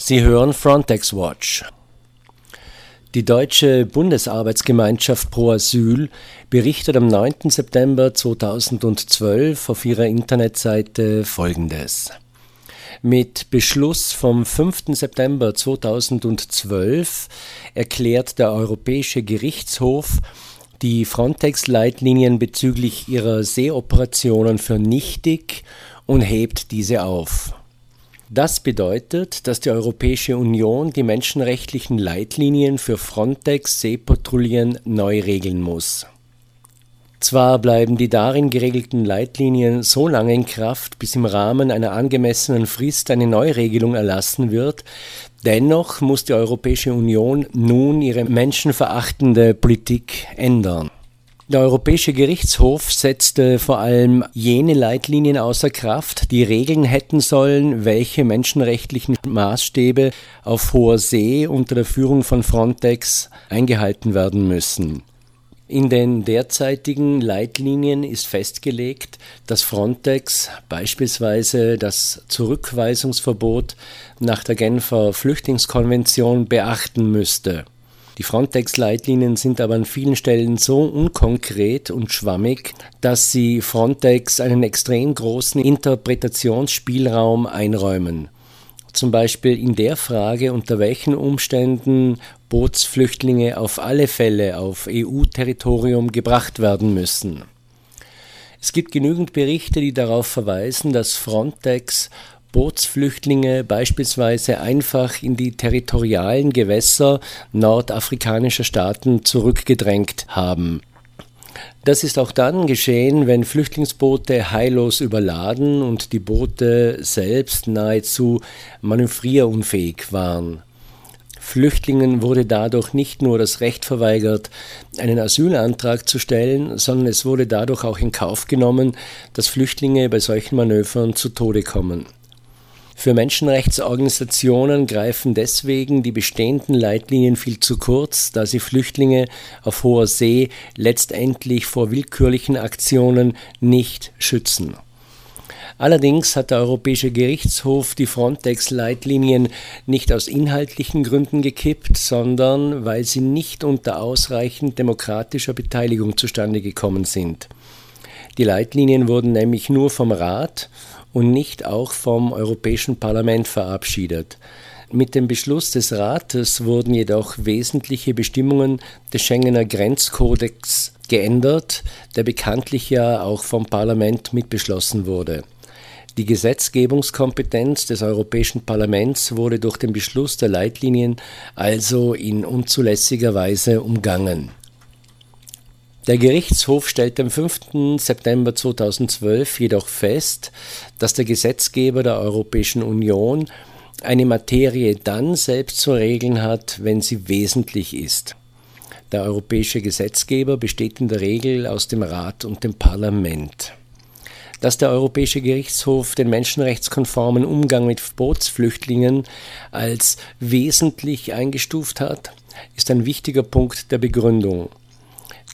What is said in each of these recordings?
Sie hören Frontex Watch. Die deutsche Bundesarbeitsgemeinschaft Pro Asyl berichtet am 9. September 2012 auf ihrer Internetseite Folgendes. Mit Beschluss vom 5. September 2012 erklärt der Europäische Gerichtshof die Frontex-Leitlinien bezüglich ihrer Seeoperationen für nichtig und hebt diese auf. Das bedeutet, dass die Europäische Union die menschenrechtlichen Leitlinien für Frontex-Seepatrouillen neu regeln muss. Zwar bleiben die darin geregelten Leitlinien so lange in Kraft, bis im Rahmen einer angemessenen Frist eine Neuregelung erlassen wird, dennoch muss die Europäische Union nun ihre menschenverachtende Politik ändern. Der Europäische Gerichtshof setzte vor allem jene Leitlinien außer Kraft, die Regeln hätten sollen, welche menschenrechtlichen Maßstäbe auf hoher See unter der Führung von Frontex eingehalten werden müssen. In den derzeitigen Leitlinien ist festgelegt, dass Frontex beispielsweise das Zurückweisungsverbot nach der Genfer Flüchtlingskonvention beachten müsste. Die Frontex-Leitlinien sind aber an vielen Stellen so unkonkret und schwammig, dass sie Frontex einen extrem großen Interpretationsspielraum einräumen. Zum Beispiel in der Frage, unter welchen Umständen Bootsflüchtlinge auf alle Fälle auf EU-Territorium gebracht werden müssen. Es gibt genügend Berichte, die darauf verweisen, dass Frontex Bootsflüchtlinge beispielsweise einfach in die territorialen Gewässer nordafrikanischer Staaten zurückgedrängt haben. Das ist auch dann geschehen, wenn Flüchtlingsboote heillos überladen und die Boote selbst nahezu manövrierunfähig waren. Flüchtlingen wurde dadurch nicht nur das Recht verweigert, einen Asylantrag zu stellen, sondern es wurde dadurch auch in Kauf genommen, dass Flüchtlinge bei solchen Manövern zu Tode kommen. Für Menschenrechtsorganisationen greifen deswegen die bestehenden Leitlinien viel zu kurz, da sie Flüchtlinge auf hoher See letztendlich vor willkürlichen Aktionen nicht schützen. Allerdings hat der Europäische Gerichtshof die Frontex-Leitlinien nicht aus inhaltlichen Gründen gekippt, sondern weil sie nicht unter ausreichend demokratischer Beteiligung zustande gekommen sind. Die Leitlinien wurden nämlich nur vom Rat und nicht auch vom Europäischen Parlament verabschiedet. Mit dem Beschluss des Rates wurden jedoch wesentliche Bestimmungen des Schengener Grenzkodex geändert, der bekanntlich ja auch vom Parlament mitbeschlossen wurde. Die Gesetzgebungskompetenz des Europäischen Parlaments wurde durch den Beschluss der Leitlinien also in unzulässiger Weise umgangen. Der Gerichtshof stellte am 5. September 2012 jedoch fest, dass der Gesetzgeber der Europäischen Union eine Materie dann selbst zu regeln hat, wenn sie wesentlich ist. Der europäische Gesetzgeber besteht in der Regel aus dem Rat und dem Parlament. Dass der Europäische Gerichtshof den menschenrechtskonformen Umgang mit Bootsflüchtlingen als wesentlich eingestuft hat, ist ein wichtiger Punkt der Begründung.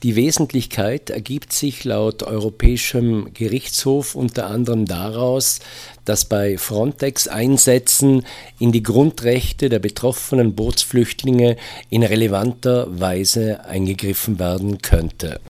Die Wesentlichkeit ergibt sich laut Europäischem Gerichtshof unter anderem daraus, dass bei Frontex-Einsätzen in die Grundrechte der betroffenen Bootsflüchtlinge in relevanter Weise eingegriffen werden könnte